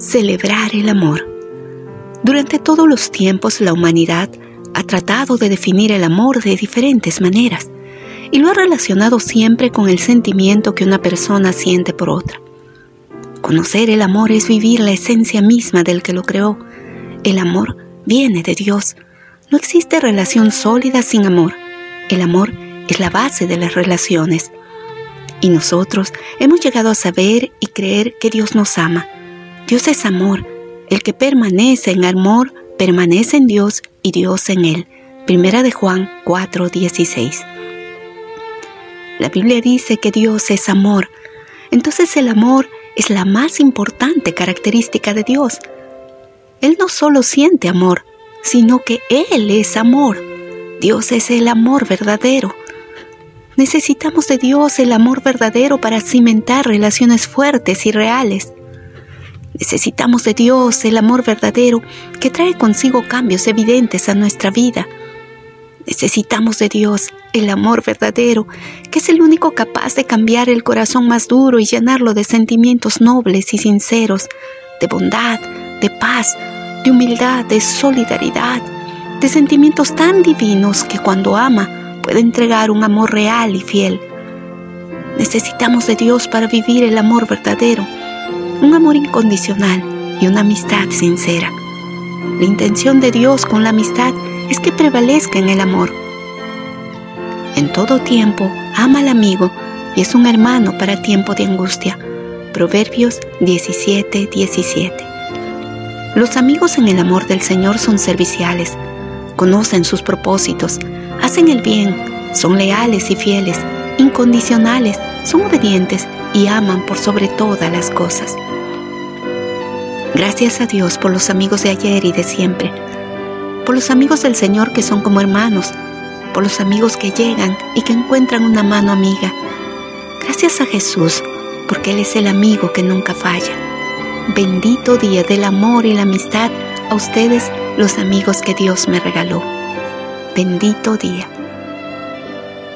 celebrar el amor. Durante todos los tiempos la humanidad ha tratado de definir el amor de diferentes maneras y lo ha relacionado siempre con el sentimiento que una persona siente por otra. Conocer el amor es vivir la esencia misma del que lo creó. El amor viene de Dios. No existe relación sólida sin amor. El amor es la base de las relaciones. Y nosotros hemos llegado a saber y creer que Dios nos ama Dios es amor. El que permanece en amor permanece en Dios y Dios en él. Primera de Juan 4:16. La Biblia dice que Dios es amor. Entonces el amor es la más importante característica de Dios. Él no solo siente amor, sino que Él es amor. Dios es el amor verdadero. Necesitamos de Dios el amor verdadero para cimentar relaciones fuertes y reales. Necesitamos de Dios el amor verdadero que trae consigo cambios evidentes a nuestra vida. Necesitamos de Dios el amor verdadero, que es el único capaz de cambiar el corazón más duro y llenarlo de sentimientos nobles y sinceros, de bondad, de paz, de humildad, de solidaridad, de sentimientos tan divinos que cuando ama puede entregar un amor real y fiel. Necesitamos de Dios para vivir el amor verdadero un amor incondicional y una amistad sincera. La intención de Dios con la amistad es que prevalezca en el amor. En todo tiempo, ama al amigo y es un hermano para tiempo de angustia. Proverbios 17, 17. Los amigos en el amor del Señor son serviciales, conocen sus propósitos, hacen el bien, son leales y fieles, incondicionales, son obedientes y aman por sobre todas las cosas. Gracias a Dios por los amigos de ayer y de siempre, por los amigos del Señor que son como hermanos, por los amigos que llegan y que encuentran una mano amiga. Gracias a Jesús, porque Él es el amigo que nunca falla. Bendito día del amor y la amistad a ustedes, los amigos que Dios me regaló. Bendito día.